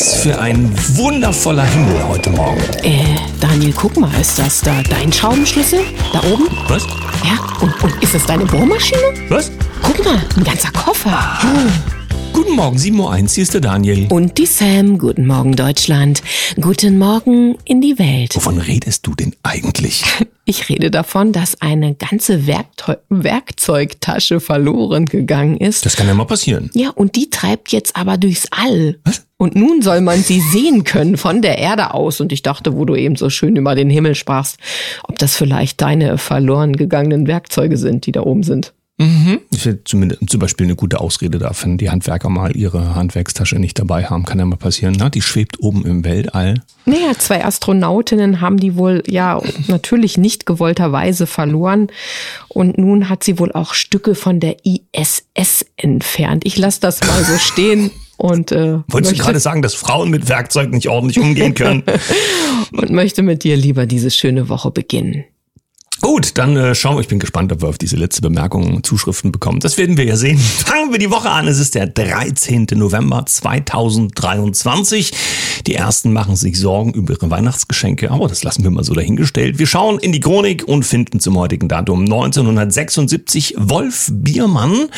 Was für ein wundervoller Himmel heute Morgen. Äh, Daniel, guck mal, ist das da dein Schraubenschlüssel? Da oben? Was? Ja, und, und ist das deine Bohrmaschine? Was? Guck mal, ein ganzer Koffer. Guten Morgen, 7.01 Uhr, hier ist der Daniel. Und die Sam. Guten Morgen, Deutschland. Guten Morgen in die Welt. Wovon redest du denn eigentlich? Ich rede davon, dass eine ganze Werkteu Werkzeugtasche verloren gegangen ist. Das kann ja mal passieren. Ja, und die treibt jetzt aber durchs All. Was? Und nun soll man sie sehen können von der Erde aus. Und ich dachte, wo du eben so schön über den Himmel sprachst, ob das vielleicht deine verloren gegangenen Werkzeuge sind, die da oben sind. Das wäre zumindest zum Beispiel eine gute Ausrede dafür, wenn die Handwerker mal ihre Handwerkstasche nicht dabei haben. Kann ja mal passieren. Na, die schwebt oben im Weltall. Naja, zwei Astronautinnen haben die wohl ja natürlich nicht gewollterweise verloren. Und nun hat sie wohl auch Stücke von der ISS entfernt. Ich lasse das mal so stehen. Und, äh, Wolltest du gerade sagen, dass Frauen mit Werkzeug nicht ordentlich umgehen können? und möchte mit dir lieber diese schöne Woche beginnen. Gut, dann äh, schauen wir. Ich bin gespannt, ob wir auf diese letzte Bemerkung Zuschriften bekommen. Das werden wir ja sehen. Fangen wir die Woche an. Es ist der 13. November 2023. Die ersten machen sich Sorgen über ihre Weihnachtsgeschenke, aber das lassen wir mal so dahingestellt. Wir schauen in die Chronik und finden zum heutigen Datum 1976 Wolf Biermann,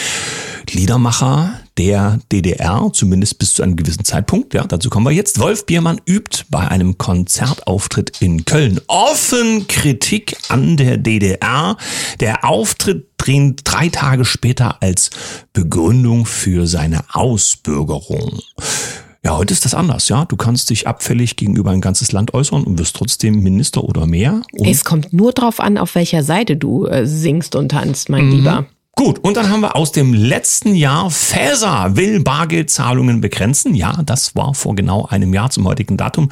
Liedermacher der DDR, zumindest bis zu einem gewissen Zeitpunkt. Ja, dazu kommen wir jetzt. Wolf Biermann übt bei einem Konzertauftritt in Köln offen Kritik an der DDR. Der Auftritt drehen drei Tage später als Begründung für seine Ausbürgerung. Ja, heute ist das anders, ja. Du kannst dich abfällig gegenüber ein ganzes Land äußern und wirst trotzdem Minister oder mehr. Es kommt nur drauf an, auf welcher Seite du äh, singst und tanzt, mein Lieber. Gut, und dann haben wir aus dem letzten Jahr Faeser will Bargeldzahlungen begrenzen. Ja, das war vor genau einem Jahr zum heutigen Datum.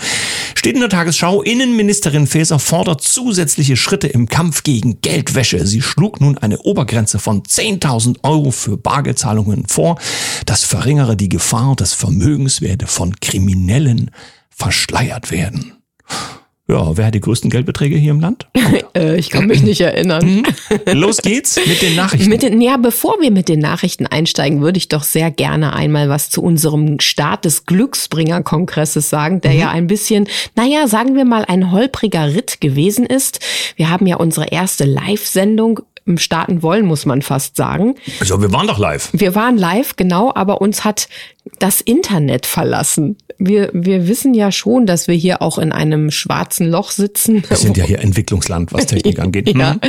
Steht in der Tagesschau, Innenministerin Faeser fordert zusätzliche Schritte im Kampf gegen Geldwäsche. Sie schlug nun eine Obergrenze von 10.000 Euro für Bargeldzahlungen vor. Das verringere die Gefahr, dass Vermögenswerte von Kriminellen verschleiert werden. Ja, wer hat die größten Geldbeträge hier im Land? Äh, ich kann mich nicht erinnern. Los geht's mit den Nachrichten. Mit den, ja, bevor wir mit den Nachrichten einsteigen, würde ich doch sehr gerne einmal was zu unserem Start des Glücksbringer-Kongresses sagen, der ja ein bisschen, naja, sagen wir mal, ein holpriger Ritt gewesen ist. Wir haben ja unsere erste Live-Sendung starten wollen, muss man fast sagen. also, wir waren doch live. Wir waren live, genau, aber uns hat das Internet verlassen. Wir, wir wissen ja schon, dass wir hier auch in einem schwarzen Loch sitzen. Wir sind ja hier Entwicklungsland, was Technik angeht. Ja. Hm?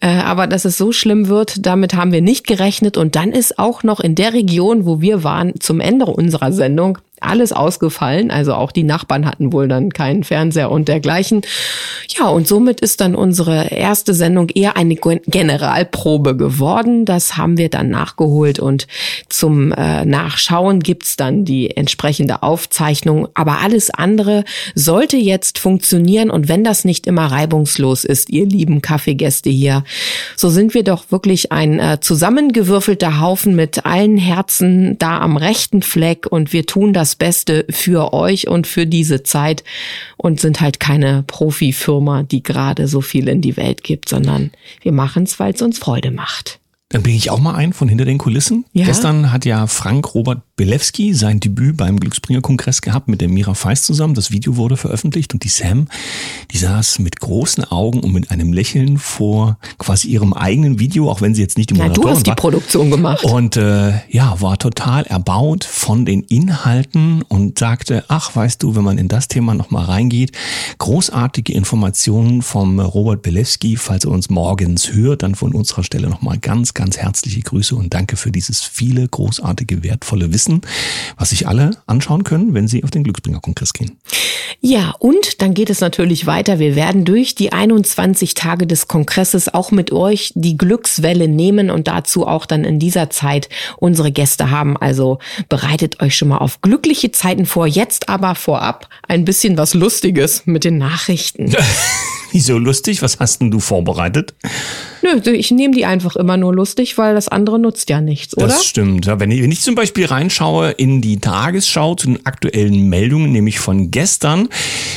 Äh, aber dass es so schlimm wird, damit haben wir nicht gerechnet. Und dann ist auch noch in der Region, wo wir waren, zum Ende unserer Sendung alles ausgefallen. Also auch die Nachbarn hatten wohl dann keinen Fernseher und dergleichen. Ja, und somit ist dann unsere erste Sendung eher eine Gen- Generalprobe geworden. Das haben wir dann nachgeholt und zum äh, Nachschauen gibt's dann die entsprechende Aufzeichnung. Aber alles andere sollte jetzt funktionieren. Und wenn das nicht immer reibungslos ist, ihr lieben Kaffeegäste hier, so sind wir doch wirklich ein äh, zusammengewürfelter Haufen mit allen Herzen da am rechten Fleck und wir tun das Beste für euch und für diese Zeit und sind halt keine Profifirma, die gerade so viel in die Welt gibt, sondern wir machen es, weil es uns Freude macht. Dann bringe ich auch mal ein von hinter den Kulissen. Ja. Gestern hat ja Frank Robert Belewski sein Debüt beim Glücksbringer-Kongress gehabt mit der Mira Feist zusammen. Das Video wurde veröffentlicht und die Sam, die saß mit großen Augen und mit einem Lächeln vor quasi ihrem eigenen Video, auch wenn sie jetzt nicht die Na, du Moderatorin hast die war. Produktion gemacht. Und äh, ja, war total erbaut von den Inhalten und sagte, ach, weißt du, wenn man in das Thema nochmal reingeht, großartige Informationen vom Robert Belewski, falls er uns morgens hört, dann von unserer Stelle nochmal ganz, ganz herzliche Grüße und danke für dieses viele großartige, wertvolle Wissen, was sich alle anschauen können, wenn sie auf den Glücksbringer-Kongress gehen. Ja, und dann geht es natürlich weiter. Wir werden durch die 21 Tage des Kongresses auch mit euch die Glückswelle nehmen und dazu auch dann in dieser Zeit unsere Gäste haben. Also bereitet euch schon mal auf glückliche Zeiten vor. Jetzt aber vorab ein bisschen was Lustiges mit den Nachrichten. Wieso lustig? Was hast denn du vorbereitet? Nö, ich nehme die einfach immer nur lustig, weil das andere nutzt ja nichts, oder? Das stimmt. Ja, wenn, ich, wenn ich zum Beispiel reinschaue in die Tagesschau zu den aktuellen Meldungen, nämlich von gestern.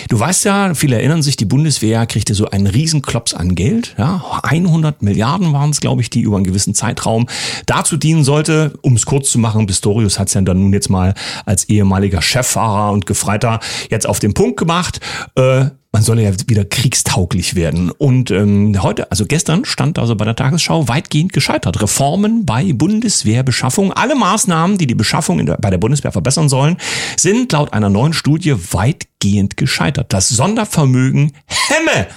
Du weißt ja, viele erinnern sich, die Bundeswehr kriegte so einen Riesenklops an Geld. Ja, 100 Milliarden waren es, glaube ich, die über einen gewissen Zeitraum dazu dienen sollte. Um es kurz zu machen, Pistorius hat es ja dann nun jetzt mal als ehemaliger Cheffahrer und Gefreiter jetzt auf den Punkt gemacht. Äh, man solle ja wieder kriegstauglich werden. Und ähm, heute, also gestern, stand also bei der Tagesschau weitgehend gescheitert. Reformen bei Bundeswehrbeschaffung. Alle Maßnahmen, die die Beschaffung der, bei der Bundeswehr verbessern sollen, sind laut einer neuen Studie weitgehend gescheitert. Das Sondervermögen hemme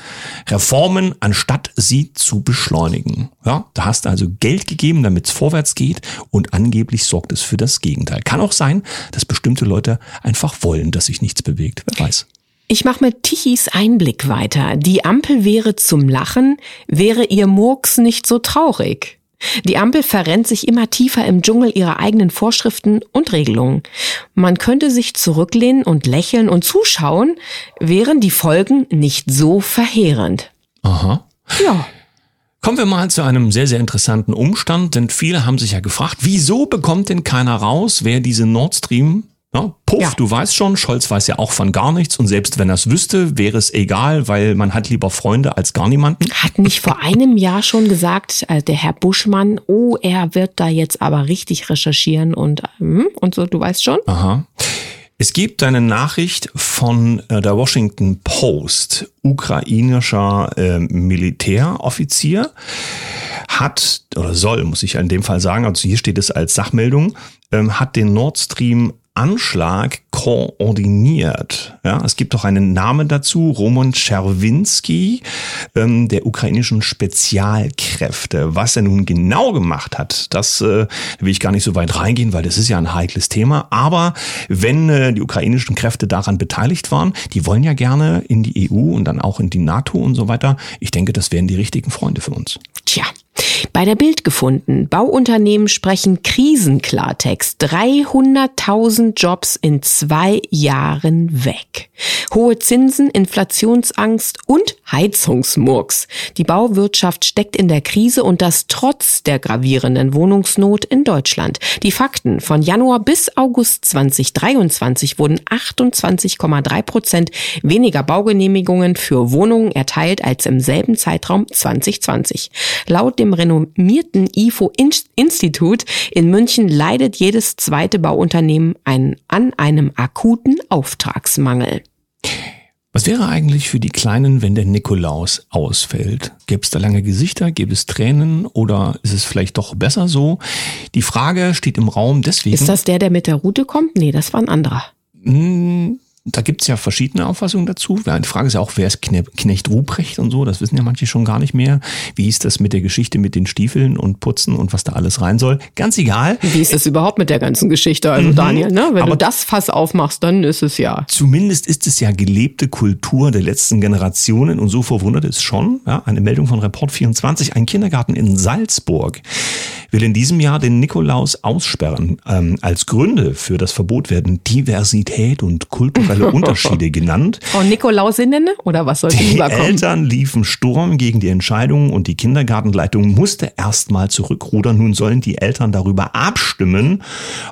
Reformen, anstatt sie zu beschleunigen. Ja, da hast du also Geld gegeben, damit es vorwärts geht und angeblich sorgt es für das Gegenteil. Kann auch sein, dass bestimmte Leute einfach wollen, dass sich nichts bewegt. Wer weiß. Ich mache mit Tichys Einblick weiter. Die Ampel wäre zum Lachen, wäre ihr Murks nicht so traurig. Die Ampel verrennt sich immer tiefer im Dschungel ihrer eigenen Vorschriften und Regelungen. Man könnte sich zurücklehnen und lächeln und zuschauen, wären die Folgen nicht so verheerend. Aha. Ja. Kommen wir mal zu einem sehr, sehr interessanten Umstand, denn viele haben sich ja gefragt, wieso bekommt denn keiner raus, wer diese Nord Stream ja, puff, ja. du weißt schon, Scholz weiß ja auch von gar nichts und selbst wenn er es wüsste, wäre es egal, weil man hat lieber Freunde als gar niemanden. Hat nicht vor einem Jahr schon gesagt, äh, der Herr Buschmann, oh, er wird da jetzt aber richtig recherchieren und, ähm, und so, du weißt schon. Aha. Es gibt eine Nachricht von äh, der Washington Post, ukrainischer äh, Militäroffizier hat oder soll, muss ich in dem Fall sagen, also hier steht es als Sachmeldung, ähm, hat den Nord Stream Anschlag koordiniert. Ja, es gibt auch einen Namen dazu, Roman Czerwinski, ähm, der ukrainischen Spezialkräfte. Was er nun genau gemacht hat, das äh, will ich gar nicht so weit reingehen, weil das ist ja ein heikles Thema. Aber wenn äh, die ukrainischen Kräfte daran beteiligt waren, die wollen ja gerne in die EU und dann auch in die NATO und so weiter. Ich denke, das wären die richtigen Freunde für uns. Tja, bei der Bild gefunden. Bauunternehmen sprechen Krisenklartext. 300.000 Jobs in zwei Jahren weg. Hohe Zinsen, Inflationsangst und Heizungsmurks. Die Bauwirtschaft steckt in der Krise und das trotz der gravierenden Wohnungsnot in Deutschland. Die Fakten von Januar bis August 2023 wurden 28,3 Prozent weniger Baugenehmigungen für Wohnungen erteilt als im selben Zeitraum 2020. Laut dem renommierten IFO-Institut in München leidet jedes zweite Bauunternehmen ein, an einem akuten Auftragsmangel. Was wäre eigentlich für die Kleinen, wenn der Nikolaus ausfällt? Gäbe es da lange Gesichter? Gäbe es Tränen? Oder ist es vielleicht doch besser so? Die Frage steht im Raum deswegen. Ist das der, der mit der Route kommt? Nee, das war ein anderer. Hm, da gibt's ja verschiedene Auffassungen dazu. Die Frage ist ja auch, wer ist Knecht Ruprecht und so, das wissen ja manche schon gar nicht mehr. Wie ist das mit der Geschichte mit den Stiefeln und Putzen und was da alles rein soll? Ganz egal. Wie ist das überhaupt mit der ganzen Geschichte? Also mhm. Daniel, ne? wenn Aber du das Fass aufmachst, dann ist es ja. Zumindest ist es ja gelebte Kultur der letzten Generationen und so verwundert es schon. Ja, eine Meldung von Report 24, ein Kindergarten in Salzburg will in diesem Jahr den Nikolaus aussperren. Ähm, als Gründe für das Verbot werden Diversität und kulturelle Unterschiede genannt. Frau Nikolausinnen oder was soll die rüberkommen? Eltern liefen Sturm gegen die Entscheidung und die Kindergartenleitung musste erstmal zurückrudern. Nun sollen die Eltern darüber abstimmen,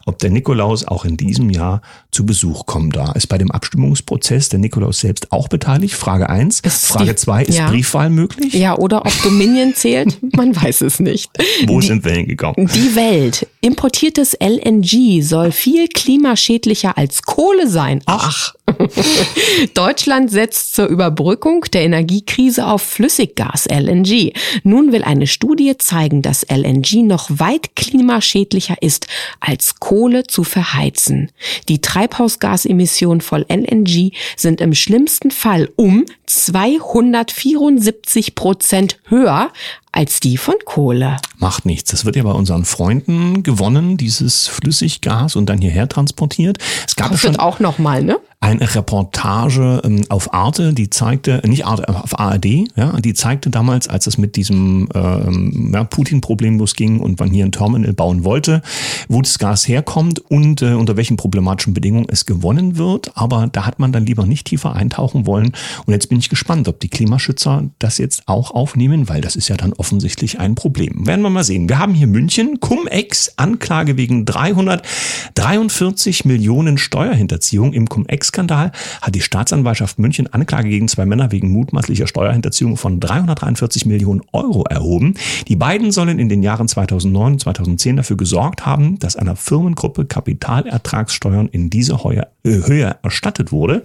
ob der Nikolaus auch in diesem Jahr zu Besuch kommen darf. Ist bei dem Abstimmungsprozess der Nikolaus selbst auch beteiligt? Frage eins. Frage zwei ist ja. Briefwahl möglich? Ja, oder ob Dominion zählt? Man weiß es nicht. Wo die, sind wir hingegangen? Die Welt. Importiertes LNG soll viel klimaschädlicher als Kohle sein. Ach. Deutschland setzt zur Überbrückung der Energiekrise auf Flüssiggas LNG. Nun will eine Studie zeigen, dass LNG noch weit klimaschädlicher ist, als Kohle zu verheizen. Die Treibhausgasemissionen von LNG sind im schlimmsten Fall um 274 Prozent höher als die von Kohle. Macht nichts. Das wird ja bei unseren Freunden gewonnen, dieses Flüssiggas und dann hierher transportiert. Es gab Kostet schon auch noch mal, ne? Eine Reportage ähm, auf Arte, die zeigte, nicht Arte, auf ARD, ja, die zeigte damals, als es mit diesem ähm, ja, Putin-Problem losging und man hier ein Terminal bauen wollte, wo das Gas herkommt und äh, unter welchen problematischen Bedingungen es gewonnen wird. Aber da hat man dann lieber nicht tiefer eintauchen wollen. Und jetzt bin ich gespannt, ob die Klimaschützer das jetzt auch aufnehmen, weil das ist ja dann offensichtlich ein Problem. Werden wir mal sehen. Wir haben hier München, Cum-Ex, Anklage wegen 343 Millionen Steuerhinterziehung. Im Cum-Ex-Skandal hat die Staatsanwaltschaft München Anklage gegen zwei Männer wegen mutmaßlicher Steuerhinterziehung von 343 Millionen Euro erhoben. Die beiden sollen in den Jahren 2009 und 2010 dafür gesorgt haben, dass einer Firmengruppe Kapitalertragssteuern in diese Höhe erstattet wurde,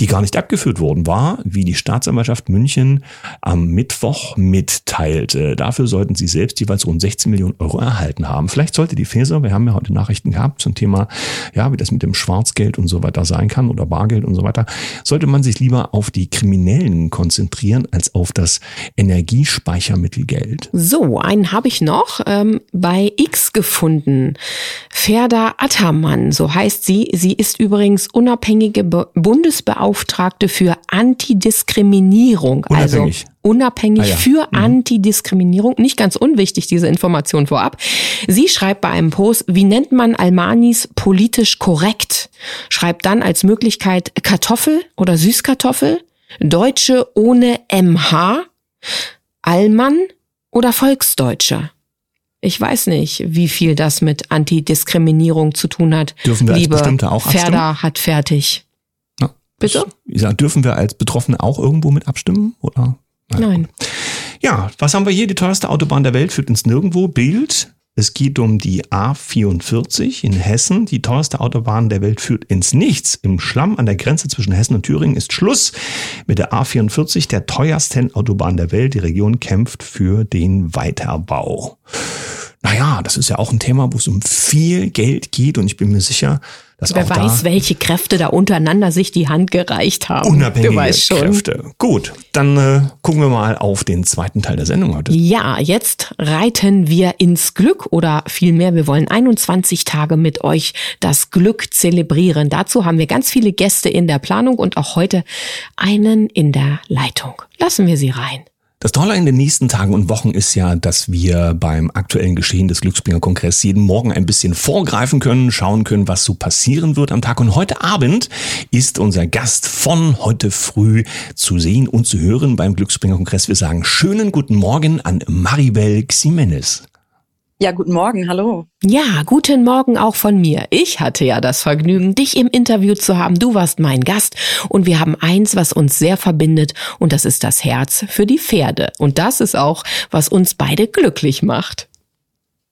die gar nicht abgeführt worden war, wie die Staatsanwaltschaft München am Mittwoch mitteilte. Dafür sollten sie selbst jeweils rund 16 Millionen Euro erhalten haben. Vielleicht sollte die Feser, wir haben ja heute Nachrichten gehabt zum Thema, ja, wie das mit dem Schwarzgeld und so weiter sein kann oder Bargeld und so weiter, sollte man sich lieber auf die Kriminellen konzentrieren als auf das Energiespeichermittelgeld. So, einen habe ich noch ähm, bei X gefunden. Ferda Attermann, so heißt sie. Sie ist übrigens unabhängige Be Bundesbeauftragte für Antidiskriminierung. Also Unabhängig. Also unabhängig ah, ja. für mhm. Antidiskriminierung. Nicht ganz unwichtig, diese Information vorab. Sie schreibt bei einem Post, wie nennt man Almanis politisch korrekt? Schreibt dann als Möglichkeit Kartoffel oder Süßkartoffel, Deutsche ohne MH, Allmann oder Volksdeutscher. Ich weiß nicht, wie viel das mit Antidiskriminierung zu tun hat. Dürfen wir Liebe als Bestimmte auch abstimmen? Ferda hat fertig. Na, Bitte? Ich sag, dürfen wir als Betroffene auch irgendwo mit abstimmen? Oder? Nein. Ja, was haben wir hier? Die teuerste Autobahn der Welt führt ins Nirgendwo. Bild. Es geht um die A44 in Hessen. Die teuerste Autobahn der Welt führt ins Nichts. Im Schlamm an der Grenze zwischen Hessen und Thüringen ist Schluss mit der A44, der teuersten Autobahn der Welt. Die Region kämpft für den Weiterbau. Naja, das ist ja auch ein Thema, wo es um viel Geld geht und ich bin mir sicher, dass Wer weiß, welche Kräfte da untereinander sich die Hand gereicht haben. Unabhängige Kräfte. Gut, dann äh, gucken wir mal auf den zweiten Teil der Sendung heute. Ja, jetzt reiten wir ins Glück oder vielmehr, wir wollen 21 Tage mit euch das Glück zelebrieren. Dazu haben wir ganz viele Gäste in der Planung und auch heute einen in der Leitung. Lassen wir sie rein. Das Tolle in den nächsten Tagen und Wochen ist ja, dass wir beim aktuellen Geschehen des Glücksbringer Kongress jeden Morgen ein bisschen vorgreifen können, schauen können, was so passieren wird am Tag. Und heute Abend ist unser Gast von heute früh zu sehen und zu hören beim Glücksbringer Kongress. Wir sagen schönen guten Morgen an Maribel Ximenez. Ja, guten Morgen, hallo. Ja, guten Morgen auch von mir. Ich hatte ja das Vergnügen, dich im Interview zu haben. Du warst mein Gast und wir haben eins, was uns sehr verbindet und das ist das Herz für die Pferde. Und das ist auch, was uns beide glücklich macht.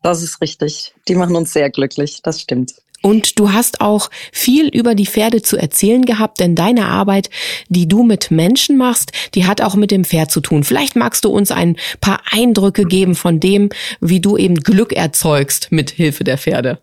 Das ist richtig. Die machen uns sehr glücklich, das stimmt. Und du hast auch viel über die Pferde zu erzählen gehabt, denn deine Arbeit, die du mit Menschen machst, die hat auch mit dem Pferd zu tun. Vielleicht magst du uns ein paar Eindrücke geben von dem, wie du eben Glück erzeugst mit Hilfe der Pferde.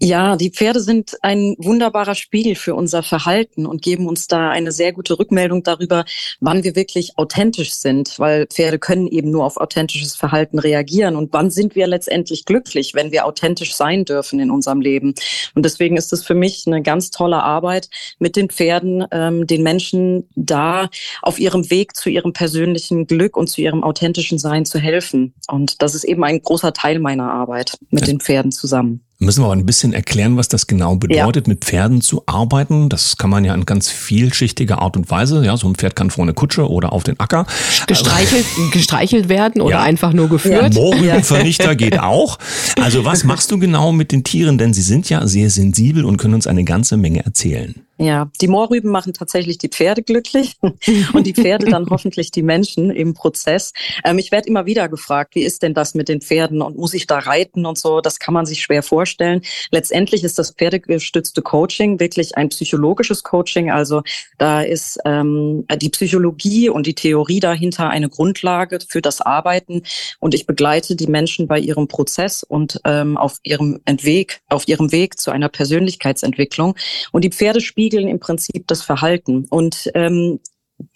Ja, die Pferde sind ein wunderbarer Spiegel für unser Verhalten und geben uns da eine sehr gute Rückmeldung darüber, wann wir wirklich authentisch sind, weil Pferde können eben nur auf authentisches Verhalten reagieren und wann sind wir letztendlich glücklich, wenn wir authentisch sein dürfen in unserem Leben. Und deswegen ist es für mich eine ganz tolle Arbeit mit den Pferden, ähm, den Menschen da auf ihrem Weg zu ihrem persönlichen Glück und zu ihrem authentischen Sein zu helfen. Und das ist eben ein großer Teil meiner Arbeit mit den Pferden zusammen. Müssen wir aber ein bisschen erklären, was das genau bedeutet, ja. mit Pferden zu arbeiten. Das kann man ja in ganz vielschichtiger Art und Weise. Ja, so ein Pferd kann vor eine Kutsche oder auf den Acker. Gestreichelt, also, gestreichelt werden oder ja. einfach nur geführt. Ja. Mohrrübenvernichter geht auch. Also was machst du genau mit den Tieren? Denn sie sind ja sehr sensibel und können uns eine ganze Menge erzählen. Ja, die Moorrüben machen tatsächlich die Pferde glücklich und die Pferde dann hoffentlich die Menschen im Prozess. Ähm, ich werde immer wieder gefragt, wie ist denn das mit den Pferden und muss ich da reiten und so? Das kann man sich schwer vorstellen. Letztendlich ist das pferdegestützte Coaching wirklich ein psychologisches Coaching. Also da ist ähm, die Psychologie und die Theorie dahinter eine Grundlage für das Arbeiten und ich begleite die Menschen bei ihrem Prozess und ähm, auf ihrem Weg, auf ihrem Weg zu einer Persönlichkeitsentwicklung. Und die Pferde spielen spiegeln im Prinzip das Verhalten. Und ähm,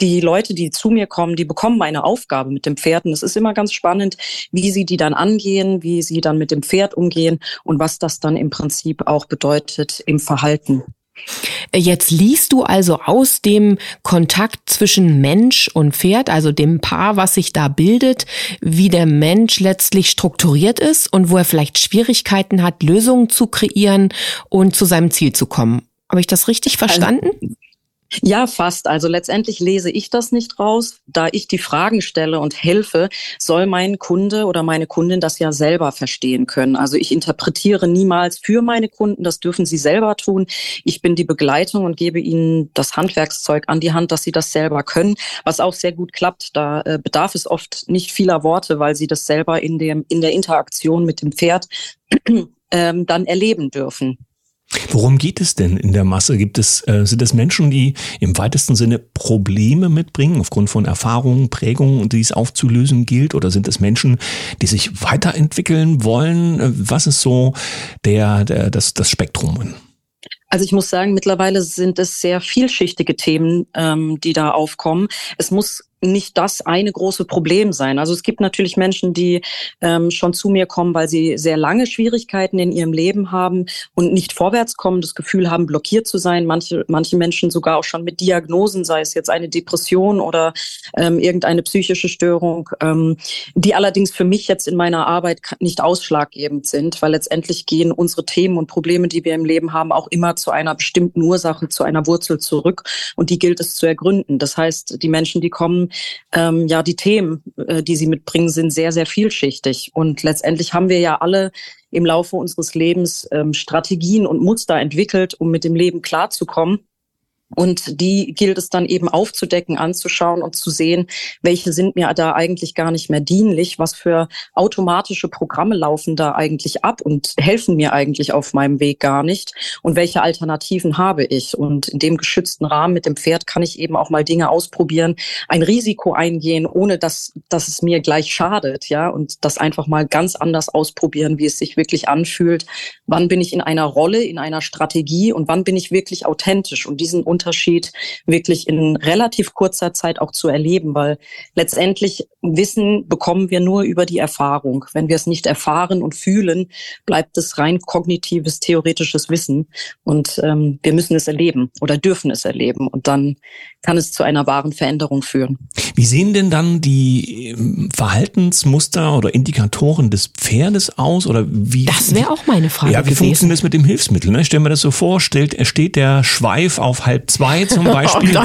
die Leute, die zu mir kommen, die bekommen eine Aufgabe mit dem Pferden. Es ist immer ganz spannend, wie sie die dann angehen, wie sie dann mit dem Pferd umgehen und was das dann im Prinzip auch bedeutet im Verhalten. Jetzt liest du also aus dem Kontakt zwischen Mensch und Pferd, also dem Paar, was sich da bildet, wie der Mensch letztlich strukturiert ist und wo er vielleicht Schwierigkeiten hat, Lösungen zu kreieren und zu seinem Ziel zu kommen. Habe ich das richtig also verstanden? Also ja, fast. Also letztendlich lese ich das nicht raus. Da ich die Fragen stelle und helfe, soll mein Kunde oder meine Kundin das ja selber verstehen können. Also ich interpretiere niemals für meine Kunden, das dürfen sie selber tun. Ich bin die Begleitung und gebe ihnen das Handwerkszeug an die Hand, dass sie das selber können, was auch sehr gut klappt. Da äh, bedarf es oft nicht vieler Worte, weil sie das selber in, dem, in der Interaktion mit dem Pferd ähm, dann erleben dürfen. Worum geht es denn in der Masse? Gibt es, äh, sind es Menschen, die im weitesten Sinne Probleme mitbringen, aufgrund von Erfahrungen, Prägungen, die es aufzulösen gilt? Oder sind es Menschen, die sich weiterentwickeln wollen? Äh, was ist so der, der, das, das Spektrum? Also ich muss sagen, mittlerweile sind es sehr vielschichtige Themen, ähm, die da aufkommen. Es muss nicht das eine große Problem sein. Also es gibt natürlich Menschen, die ähm, schon zu mir kommen, weil sie sehr lange Schwierigkeiten in ihrem Leben haben und nicht vorwärts kommen, das Gefühl haben, blockiert zu sein. Manche, manche Menschen sogar auch schon mit Diagnosen, sei es jetzt eine Depression oder ähm, irgendeine psychische Störung, ähm, die allerdings für mich jetzt in meiner Arbeit nicht ausschlaggebend sind, weil letztendlich gehen unsere Themen und Probleme, die wir im Leben haben, auch immer zu einer bestimmten Ursache, zu einer Wurzel zurück und die gilt es zu ergründen. Das heißt, die Menschen, die kommen, ähm, ja, die Themen, äh, die sie mitbringen, sind sehr, sehr vielschichtig. Und letztendlich haben wir ja alle im Laufe unseres Lebens ähm, Strategien und Muster entwickelt, um mit dem Leben klarzukommen. Und die gilt es dann eben aufzudecken, anzuschauen und zu sehen, welche sind mir da eigentlich gar nicht mehr dienlich, was für automatische Programme laufen da eigentlich ab und helfen mir eigentlich auf meinem Weg gar nicht und welche Alternativen habe ich. Und in dem geschützten Rahmen mit dem Pferd kann ich eben auch mal Dinge ausprobieren, ein Risiko eingehen, ohne dass, dass es mir gleich schadet, ja, und das einfach mal ganz anders ausprobieren, wie es sich wirklich anfühlt. Wann bin ich in einer Rolle, in einer Strategie und wann bin ich wirklich authentisch und diesen Unterschied wirklich in relativ kurzer Zeit auch zu erleben, weil letztendlich Wissen bekommen wir nur über die Erfahrung. Wenn wir es nicht erfahren und fühlen, bleibt es rein kognitives, theoretisches Wissen und ähm, wir müssen es erleben oder dürfen es erleben und dann kann es zu einer wahren Veränderung führen. Wie sehen denn dann die ähm, Verhaltensmuster oder Indikatoren des Pferdes aus oder wie? Das wäre auch meine Frage. Ja, wie gewesen. funktioniert das mit dem Hilfsmittel? Ne? Stellen wir das so vor, stellt, steht der Schweif auf halb zwei zum Beispiel. Oh,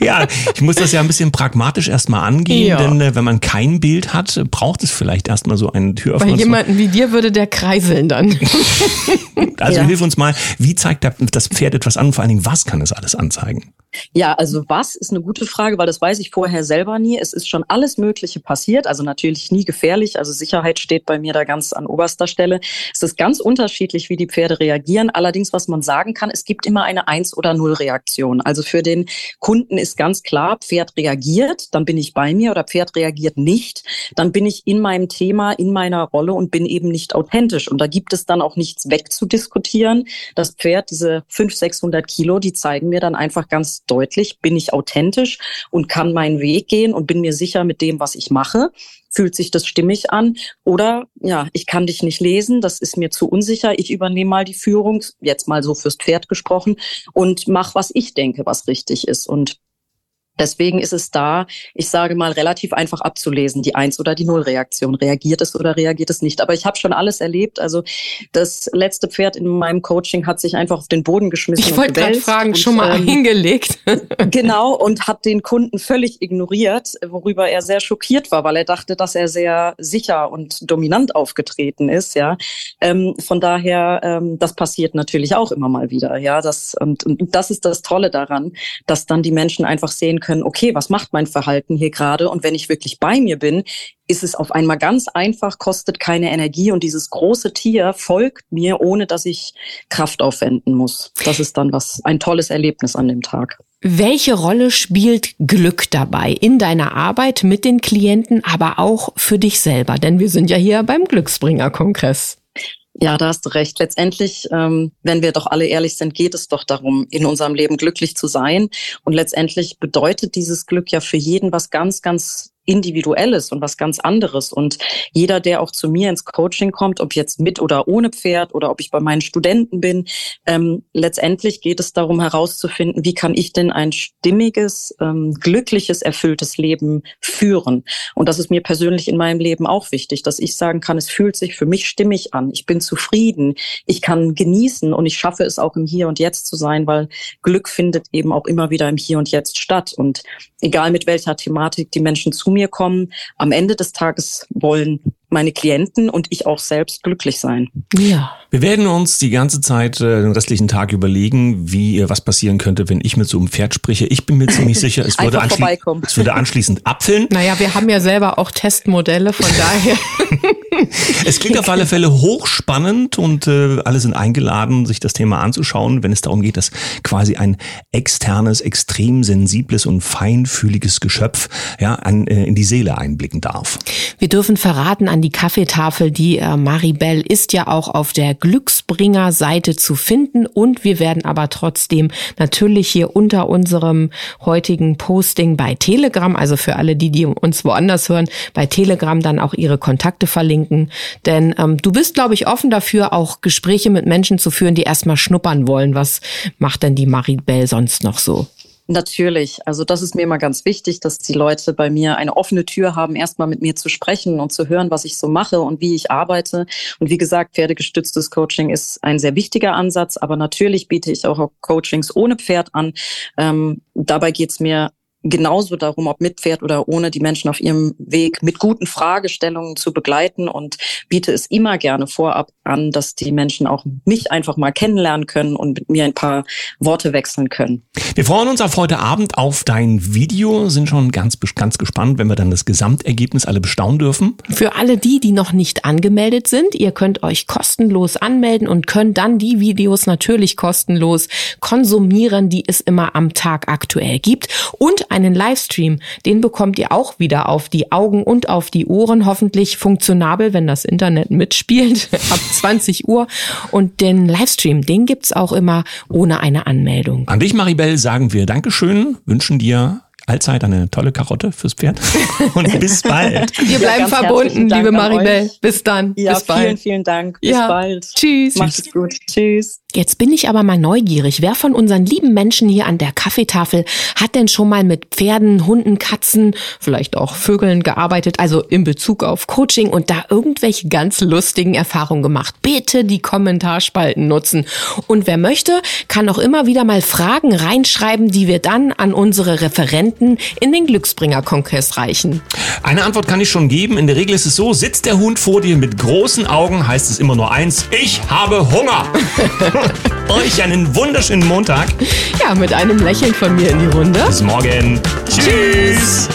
ja, ich muss das ja ein bisschen pragmatisch erstmal angehen, ja. denn äh, wenn man kein Bild hat, braucht es vielleicht erstmal so einen Türöffner. Bei jemandem wie dir würde der kreiseln dann. also ja. hilf uns mal, wie zeigt das Pferd etwas an? Vor allen Dingen, was kann es alles anzeigen? Ja, also was ist eine gute Frage, weil das weiß ich vorher selber nie. Es ist schon alles Mögliche passiert, also natürlich nie gefährlich. Also Sicherheit steht bei mir da ganz an oberster Stelle. Es ist ganz unterschiedlich, wie die Pferde reagieren. Allerdings, was man sagen kann, es gibt immer eine Eins- oder Null-Reaktion. Also für den Kunden ist ganz klar, Pferd reagiert, dann bin ich bei mir oder Pferd reagiert nicht. Dann bin ich in meinem Thema, in meiner Rolle und bin eben nicht authentisch. Und da gibt es dann auch nichts wegzudiskutieren. Das Pferd, diese 500, 600 Kilo, die zeigen mir dann einfach ganz deutlich, bin ich authentisch und kann meinen Weg gehen und bin mir sicher mit dem, was ich mache. Fühlt sich das stimmig an? Oder ja, ich kann dich nicht lesen, das ist mir zu unsicher. Ich übernehme mal die Führung, jetzt mal so fürs Pferd gesprochen, und mach, was ich denke, was richtig ist. Und Deswegen ist es da, ich sage mal, relativ einfach abzulesen, die Eins- oder die Null-Reaktion. Reagiert es oder reagiert es nicht? Aber ich habe schon alles erlebt. Also das letzte Pferd in meinem Coaching hat sich einfach auf den Boden geschmissen. Ich wollte gerade fragen, und, schon mal ähm, hingelegt. genau, und hat den Kunden völlig ignoriert, worüber er sehr schockiert war, weil er dachte, dass er sehr sicher und dominant aufgetreten ist. Ja, ähm, Von daher, ähm, das passiert natürlich auch immer mal wieder. Ja, das, und, und das ist das Tolle daran, dass dann die Menschen einfach sehen können, okay, was macht mein Verhalten hier gerade? Und wenn ich wirklich bei mir bin, ist es auf einmal ganz einfach, kostet keine Energie und dieses große Tier folgt mir, ohne dass ich Kraft aufwenden muss. Das ist dann was, ein tolles Erlebnis an dem Tag. Welche Rolle spielt Glück dabei in deiner Arbeit mit den Klienten, aber auch für dich selber? Denn wir sind ja hier beim Glücksbringer-Kongress. Ja, da hast du recht. Letztendlich, ähm, wenn wir doch alle ehrlich sind, geht es doch darum, in unserem Leben glücklich zu sein. Und letztendlich bedeutet dieses Glück ja für jeden was ganz, ganz Individuelles und was ganz anderes. Und jeder, der auch zu mir ins Coaching kommt, ob jetzt mit oder ohne Pferd oder ob ich bei meinen Studenten bin, ähm, letztendlich geht es darum herauszufinden, wie kann ich denn ein stimmiges, ähm, glückliches, erfülltes Leben führen. Und das ist mir persönlich in meinem Leben auch wichtig, dass ich sagen kann, es fühlt sich für mich stimmig an. Ich bin zufrieden. Ich kann genießen und ich schaffe es auch im Hier und Jetzt zu sein, weil Glück findet eben auch immer wieder im Hier und Jetzt statt. Und egal mit welcher Thematik die Menschen zu mir kommen, am Ende des Tages wollen meine Klienten und ich auch selbst glücklich sein. Ja. Wir werden uns die ganze Zeit äh, den restlichen Tag überlegen, wie äh, was passieren könnte, wenn ich mit so einem Pferd spreche. Ich bin mir ziemlich sicher, es würde, anschli es würde anschließend abfüllen. Naja, wir haben ja selber auch Testmodelle, von daher. es klingt auf alle Fälle hochspannend und äh, alle sind eingeladen, sich das Thema anzuschauen, wenn es darum geht, dass quasi ein externes, extrem sensibles und feinfühliges Geschöpf ja, an, äh, in die Seele einblicken darf. Wir dürfen verraten an die Kaffeetafel, die äh, Maribel ist ja auch auf der Glücksbringer-Seite zu finden und wir werden aber trotzdem natürlich hier unter unserem heutigen Posting bei Telegram, also für alle die, die uns woanders hören, bei Telegram dann auch ihre Kontakte verlinken. Denn ähm, du bist, glaube ich, offen dafür, auch Gespräche mit Menschen zu führen, die erstmal schnuppern wollen. Was macht denn die Maribel sonst noch so? Natürlich. Also das ist mir immer ganz wichtig, dass die Leute bei mir eine offene Tür haben, erstmal mit mir zu sprechen und zu hören, was ich so mache und wie ich arbeite. Und wie gesagt, pferdegestütztes Coaching ist ein sehr wichtiger Ansatz, aber natürlich biete ich auch Coachings ohne Pferd an. Ähm, dabei geht es mir genauso darum, ob mit Pferd oder ohne, die Menschen auf ihrem Weg mit guten Fragestellungen zu begleiten und biete es immer gerne vorab an, dass die Menschen auch mich einfach mal kennenlernen können und mit mir ein paar Worte wechseln können. Wir freuen uns auf heute Abend auf dein Video, sind schon ganz, ganz gespannt, wenn wir dann das Gesamtergebnis alle bestaunen dürfen. Für alle die, die noch nicht angemeldet sind, ihr könnt euch kostenlos anmelden und könnt dann die Videos natürlich kostenlos konsumieren, die es immer am Tag aktuell gibt und einen Livestream. Den bekommt ihr auch wieder auf die Augen und auf die Ohren. Hoffentlich funktionabel, wenn das Internet mitspielt, ab 20 Uhr. Und den Livestream, den gibt's auch immer ohne eine Anmeldung. An dich, Maribel, sagen wir Dankeschön, wünschen dir allzeit eine tolle Karotte fürs Pferd und bis bald. Wir bleiben ja, verbunden, liebe Maribel. Bis dann. Ja, bis bald. Vielen, vielen Dank. Bis ja. bald. Tschüss. Macht's gut. Tschüss. Jetzt bin ich aber mal neugierig. Wer von unseren lieben Menschen hier an der Kaffeetafel hat denn schon mal mit Pferden, Hunden, Katzen, vielleicht auch Vögeln gearbeitet, also in Bezug auf Coaching und da irgendwelche ganz lustigen Erfahrungen gemacht? Bitte die Kommentarspalten nutzen. Und wer möchte, kann auch immer wieder mal Fragen reinschreiben, die wir dann an unsere Referenten in den Glücksbringer-Kongress reichen. Eine Antwort kann ich schon geben. In der Regel ist es so, sitzt der Hund vor dir mit großen Augen, heißt es immer nur eins, ich habe Hunger. Euch einen wunderschönen Montag. Ja, mit einem Lächeln von mir in die Runde. Bis morgen. Tschüss.